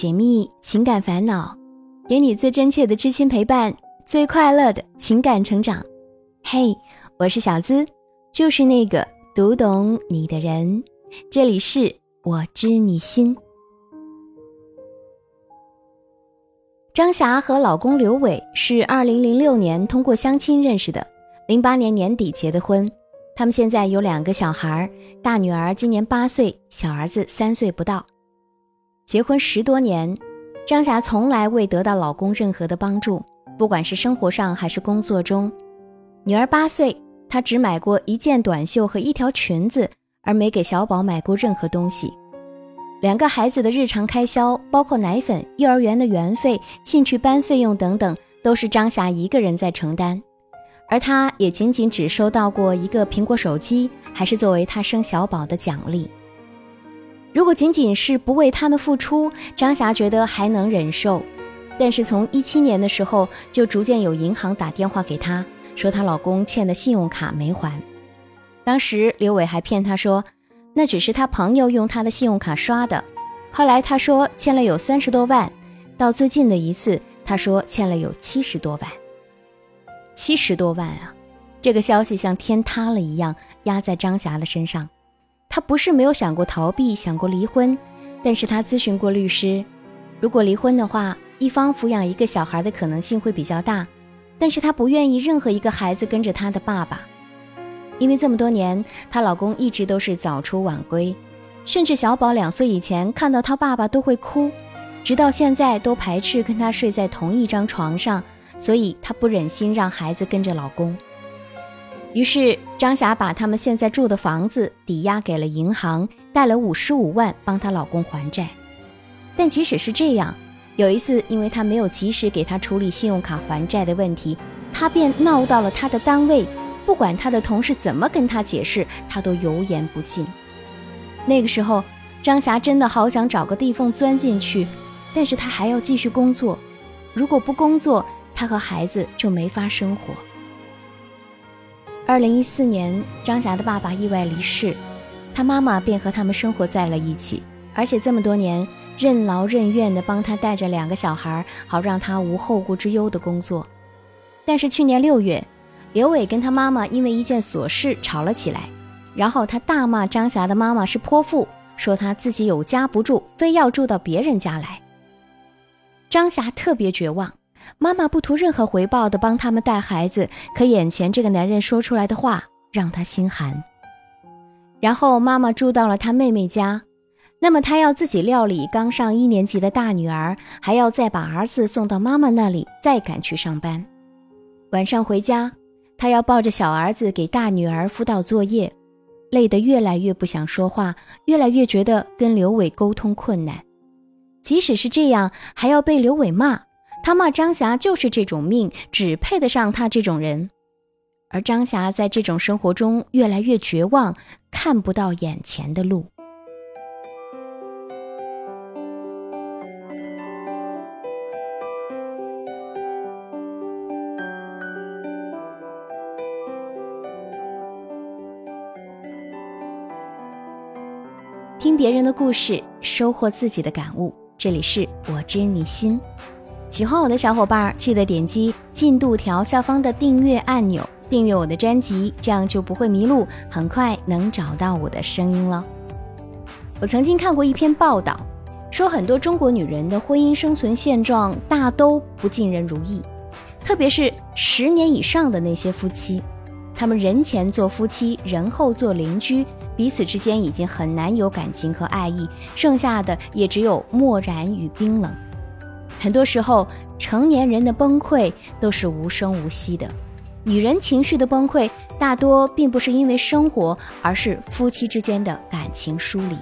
解密情感烦恼，给你最真切的知心陪伴，最快乐的情感成长。嘿，我是小资，就是那个读懂你的人。这里是我知你心。张霞和老公刘伟是二零零六年通过相亲认识的，零八年年底结的婚。他们现在有两个小孩，大女儿今年八岁，小儿子三岁不到。结婚十多年，张霞从来未得到老公任何的帮助，不管是生活上还是工作中。女儿八岁，她只买过一件短袖和一条裙子，而没给小宝买过任何东西。两个孩子的日常开销，包括奶粉、幼儿园的园费、兴趣班费用等等，都是张霞一个人在承担。而她也仅仅只收到过一个苹果手机，还是作为她生小宝的奖励。如果仅仅是不为他们付出，张霞觉得还能忍受。但是从一七年的时候，就逐渐有银行打电话给她，说她老公欠的信用卡没还。当时刘伟还骗她说，那只是他朋友用他的信用卡刷的。后来他说欠了有三十多万，到最近的一次，他说欠了有七十多万。七十多万啊！这个消息像天塌了一样压在张霞的身上。她不是没有想过逃避，想过离婚，但是她咨询过律师，如果离婚的话，一方抚养一个小孩的可能性会比较大。但是她不愿意任何一个孩子跟着她的爸爸，因为这么多年，她老公一直都是早出晚归，甚至小宝两岁以前看到他爸爸都会哭，直到现在都排斥跟他睡在同一张床上。所以她不忍心让孩子跟着老公，于是张霞把他们现在住的房子抵押给了银行，贷了五十五万帮她老公还债。但即使是这样，有一次因为她没有及时给他处理信用卡还债的问题，她便闹到了他的单位。不管他的同事怎么跟他解释，他都油盐不进。那个时候，张霞真的好想找个地缝钻进去，但是她还要继续工作。如果不工作，她和孩子就没法生活。二零一四年，张霞的爸爸意外离世，他妈妈便和他们生活在了一起，而且这么多年任劳任怨地帮他带着两个小孩，好让他无后顾之忧的工作。但是去年六月，刘伟跟他妈妈因为一件琐事吵了起来，然后他大骂张霞的妈妈是泼妇，说他自己有家不住，非要住到别人家来。张霞特别绝望。妈妈不图任何回报的帮他们带孩子，可眼前这个男人说出来的话让她心寒。然后妈妈住到了他妹妹家，那么她要自己料理刚上一年级的大女儿，还要再把儿子送到妈妈那里，再赶去上班。晚上回家，她要抱着小儿子给大女儿辅导作业，累得越来越不想说话，越来越觉得跟刘伟沟通困难。即使是这样，还要被刘伟骂。他骂张霞就是这种命，只配得上他这种人。而张霞在这种生活中越来越绝望，看不到眼前的路。听别人的故事，收获自己的感悟。这里是我知你心。喜欢我的小伙伴，记得点击进度条下方的订阅按钮，订阅我的专辑，这样就不会迷路，很快能找到我的声音了。我曾经看过一篇报道，说很多中国女人的婚姻生存现状大都不尽人如意，特别是十年以上的那些夫妻，他们人前做夫妻，人后做邻居，彼此之间已经很难有感情和爱意，剩下的也只有漠然与冰冷。很多时候，成年人的崩溃都是无声无息的。女人情绪的崩溃，大多并不是因为生活，而是夫妻之间的感情疏离。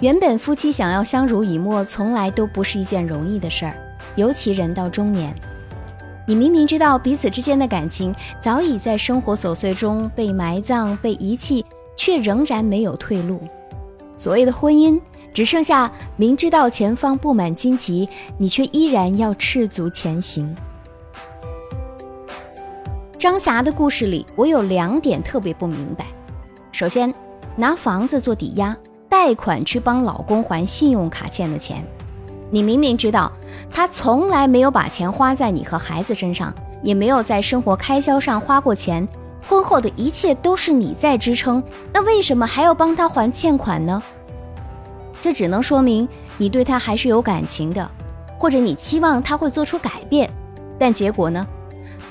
原本夫妻想要相濡以沫，从来都不是一件容易的事儿，尤其人到中年，你明明知道彼此之间的感情早已在生活琐碎中被埋葬、被遗弃，却仍然没有退路。所谓的婚姻。只剩下明知道前方布满荆棘，你却依然要赤足前行。张霞的故事里，我有两点特别不明白：首先，拿房子做抵押贷款去帮老公还信用卡欠的钱，你明明知道他从来没有把钱花在你和孩子身上，也没有在生活开销上花过钱，婚后的一切都是你在支撑，那为什么还要帮他还欠款呢？这只能说明你对他还是有感情的，或者你期望他会做出改变，但结果呢？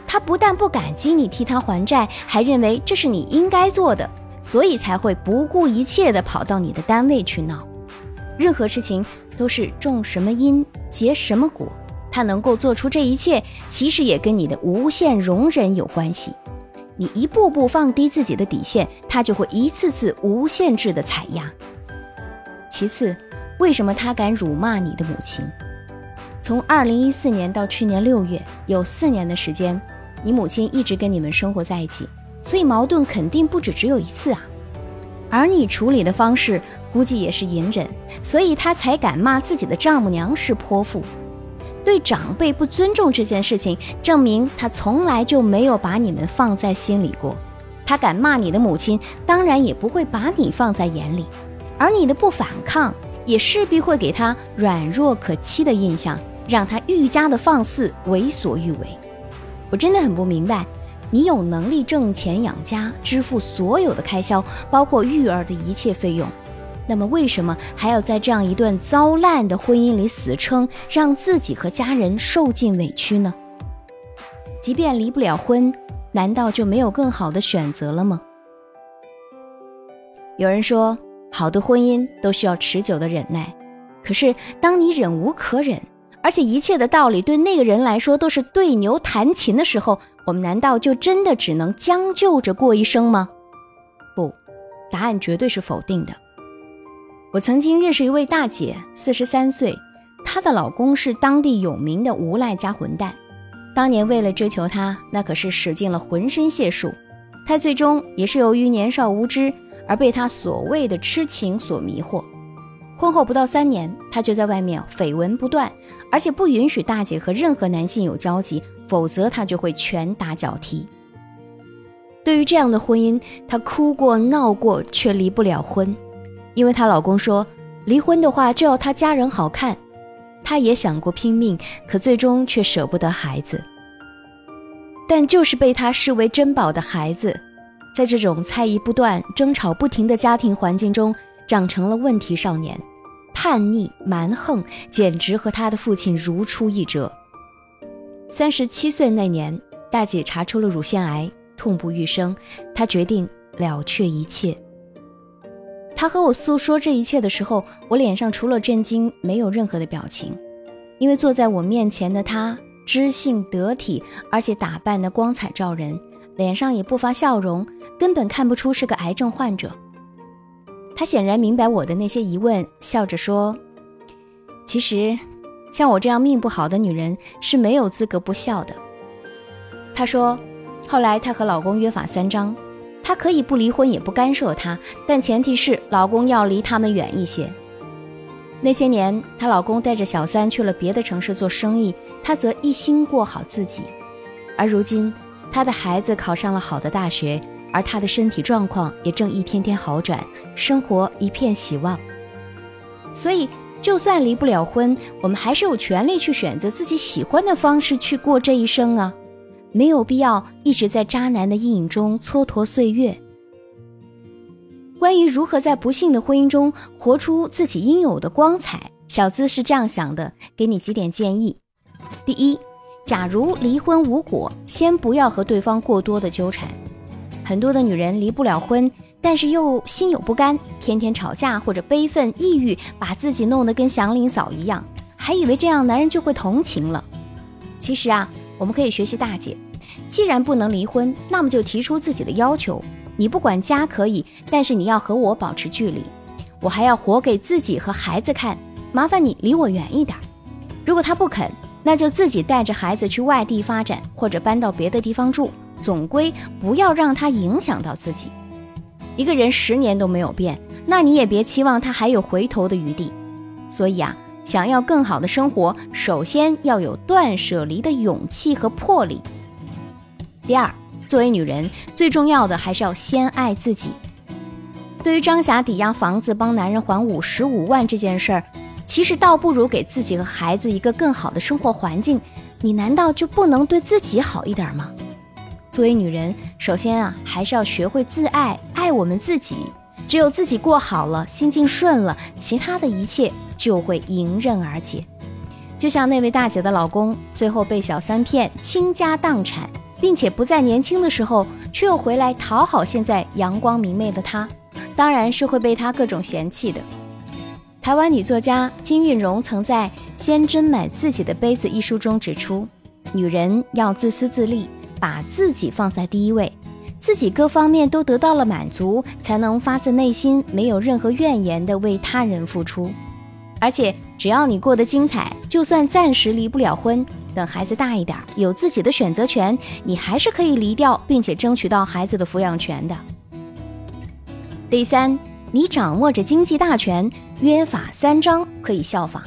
他不但不感激你替他还债，还认为这是你应该做的，所以才会不顾一切地跑到你的单位去闹。任何事情都是种什么因结什么果，他能够做出这一切，其实也跟你的无限容忍有关系。你一步步放低自己的底线，他就会一次次无限制的踩压。其次，为什么他敢辱骂你的母亲？从二零一四年到去年六月，有四年的时间。你母亲一直跟你们生活在一起，所以矛盾肯定不止只有一次啊。而你处理的方式估计也是隐忍，所以他才敢骂自己的丈母娘是泼妇。对长辈不尊重这件事情，证明他从来就没有把你们放在心里过。他敢骂你的母亲，当然也不会把你放在眼里。而你的不反抗，也势必会给他软弱可欺的印象，让他愈加的放肆为所欲为。我真的很不明白，你有能力挣钱养家，支付所有的开销，包括育儿的一切费用，那么为什么还要在这样一段糟烂的婚姻里死撑，让自己和家人受尽委屈呢？即便离不了婚，难道就没有更好的选择了吗？有人说，好的婚姻都需要持久的忍耐，可是当你忍无可忍。而且一切的道理对那个人来说都是对牛弹琴的时候，我们难道就真的只能将就着过一生吗？不，答案绝对是否定的。我曾经认识一位大姐，四十三岁，她的老公是当地有名的无赖加混蛋，当年为了追求她，那可是使尽了浑身解数。她最终也是由于年少无知而被他所谓的痴情所迷惑。婚后不到三年，他就在外面绯闻不断，而且不允许大姐和任何男性有交集，否则他就会拳打脚踢。对于这样的婚姻，她哭过闹过，却离不了婚，因为她老公说离婚的话就要她家人好看。她也想过拼命，可最终却舍不得孩子。但就是被他视为珍宝的孩子，在这种猜疑不断、争吵不停的家庭环境中，长成了问题少年。叛逆蛮横，简直和他的父亲如出一辙。三十七岁那年，大姐查出了乳腺癌，痛不欲生。她决定了却一切。她和我诉说这一切的时候，我脸上除了震惊，没有任何的表情，因为坐在我面前的她知性得体，而且打扮得光彩照人，脸上也不发笑容，根本看不出是个癌症患者。他显然明白我的那些疑问，笑着说：“其实，像我这样命不好的女人是没有资格不孝的。”她说：“后来她和老公约法三章，她可以不离婚，也不干涉他，但前提是老公要离他们远一些。那些年，她老公带着小三去了别的城市做生意，她则一心过好自己。而如今，她的孩子考上了好的大学。”而他的身体状况也正一天天好转，生活一片希望。所以，就算离不了婚，我们还是有权利去选择自己喜欢的方式去过这一生啊！没有必要一直在渣男的阴影中蹉跎岁月。关于如何在不幸的婚姻中活出自己应有的光彩，小资是这样想的，给你几点建议：第一，假如离婚无果，先不要和对方过多的纠缠。很多的女人离不了婚，但是又心有不甘，天天吵架或者悲愤抑郁，把自己弄得跟祥林嫂一样，还以为这样男人就会同情了。其实啊，我们可以学习大姐，既然不能离婚，那么就提出自己的要求。你不管家可以，但是你要和我保持距离，我还要活给自己和孩子看。麻烦你离我远一点。如果他不肯，那就自己带着孩子去外地发展，或者搬到别的地方住。总归不要让他影响到自己。一个人十年都没有变，那你也别期望他还有回头的余地。所以啊，想要更好的生活，首先要有断舍离的勇气和魄力。第二，作为女人，最重要的还是要先爱自己。对于张霞抵押房子帮男人还五十五万这件事儿，其实倒不如给自己和孩子一个更好的生活环境。你难道就不能对自己好一点吗？作为女人，首先啊，还是要学会自爱，爱我们自己。只有自己过好了，心境顺了，其他的一切就会迎刃而解。就像那位大姐的老公，最后被小三骗，倾家荡产，并且不再年轻的时候，却又回来讨好现在阳光明媚的她，当然是会被他各种嫌弃的。台湾女作家金韵荣曾在《先斟买自己的杯子》一书中指出，女人要自私自利，把自己放在第一位，自己各方面都得到了满足，才能发自内心、没有任何怨言地为他人付出。而且，只要你过得精彩，就算暂时离不了婚，等孩子大一点，有自己的选择权，你还是可以离掉，并且争取到孩子的抚养权的。第三，你掌握着经济大权，约法三章可以效仿。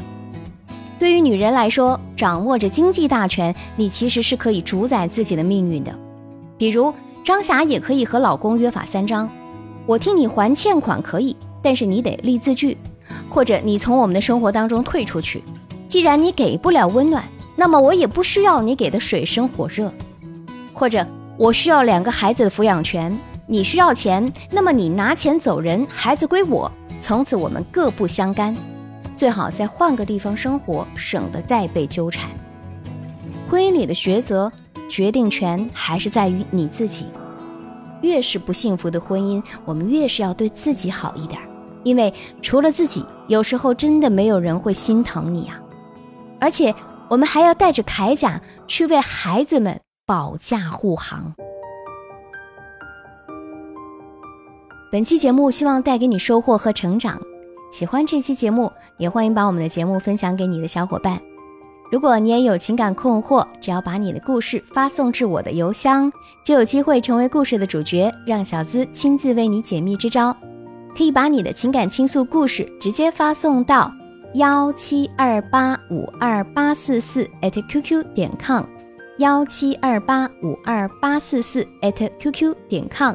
对于女人来说，掌握着经济大权，你其实是可以主宰自己的命运的。比如，张霞也可以和老公约法三章：我替你还欠款可以，但是你得立字据。或者你从我们的生活当中退出去，既然你给不了温暖，那么我也不需要你给的水深火热。或者我需要两个孩子的抚养权，你需要钱，那么你拿钱走人，孩子归我，从此我们各不相干。最好再换个地方生活，省得再被纠缠。婚姻里的抉择，决定权还是在于你自己。越是不幸福的婚姻，我们越是要对自己好一点。因为除了自己，有时候真的没有人会心疼你啊！而且我们还要带着铠甲去为孩子们保驾护航。本期节目希望带给你收获和成长。喜欢这期节目，也欢迎把我们的节目分享给你的小伙伴。如果你也有情感困惑，只要把你的故事发送至我的邮箱，就有机会成为故事的主角，让小资亲自为你解密支招。可以把你的情感倾诉故事直接发送到幺七二八五二八四四 @QQ 点 com，幺七二八五二八四四 @QQ 点 com，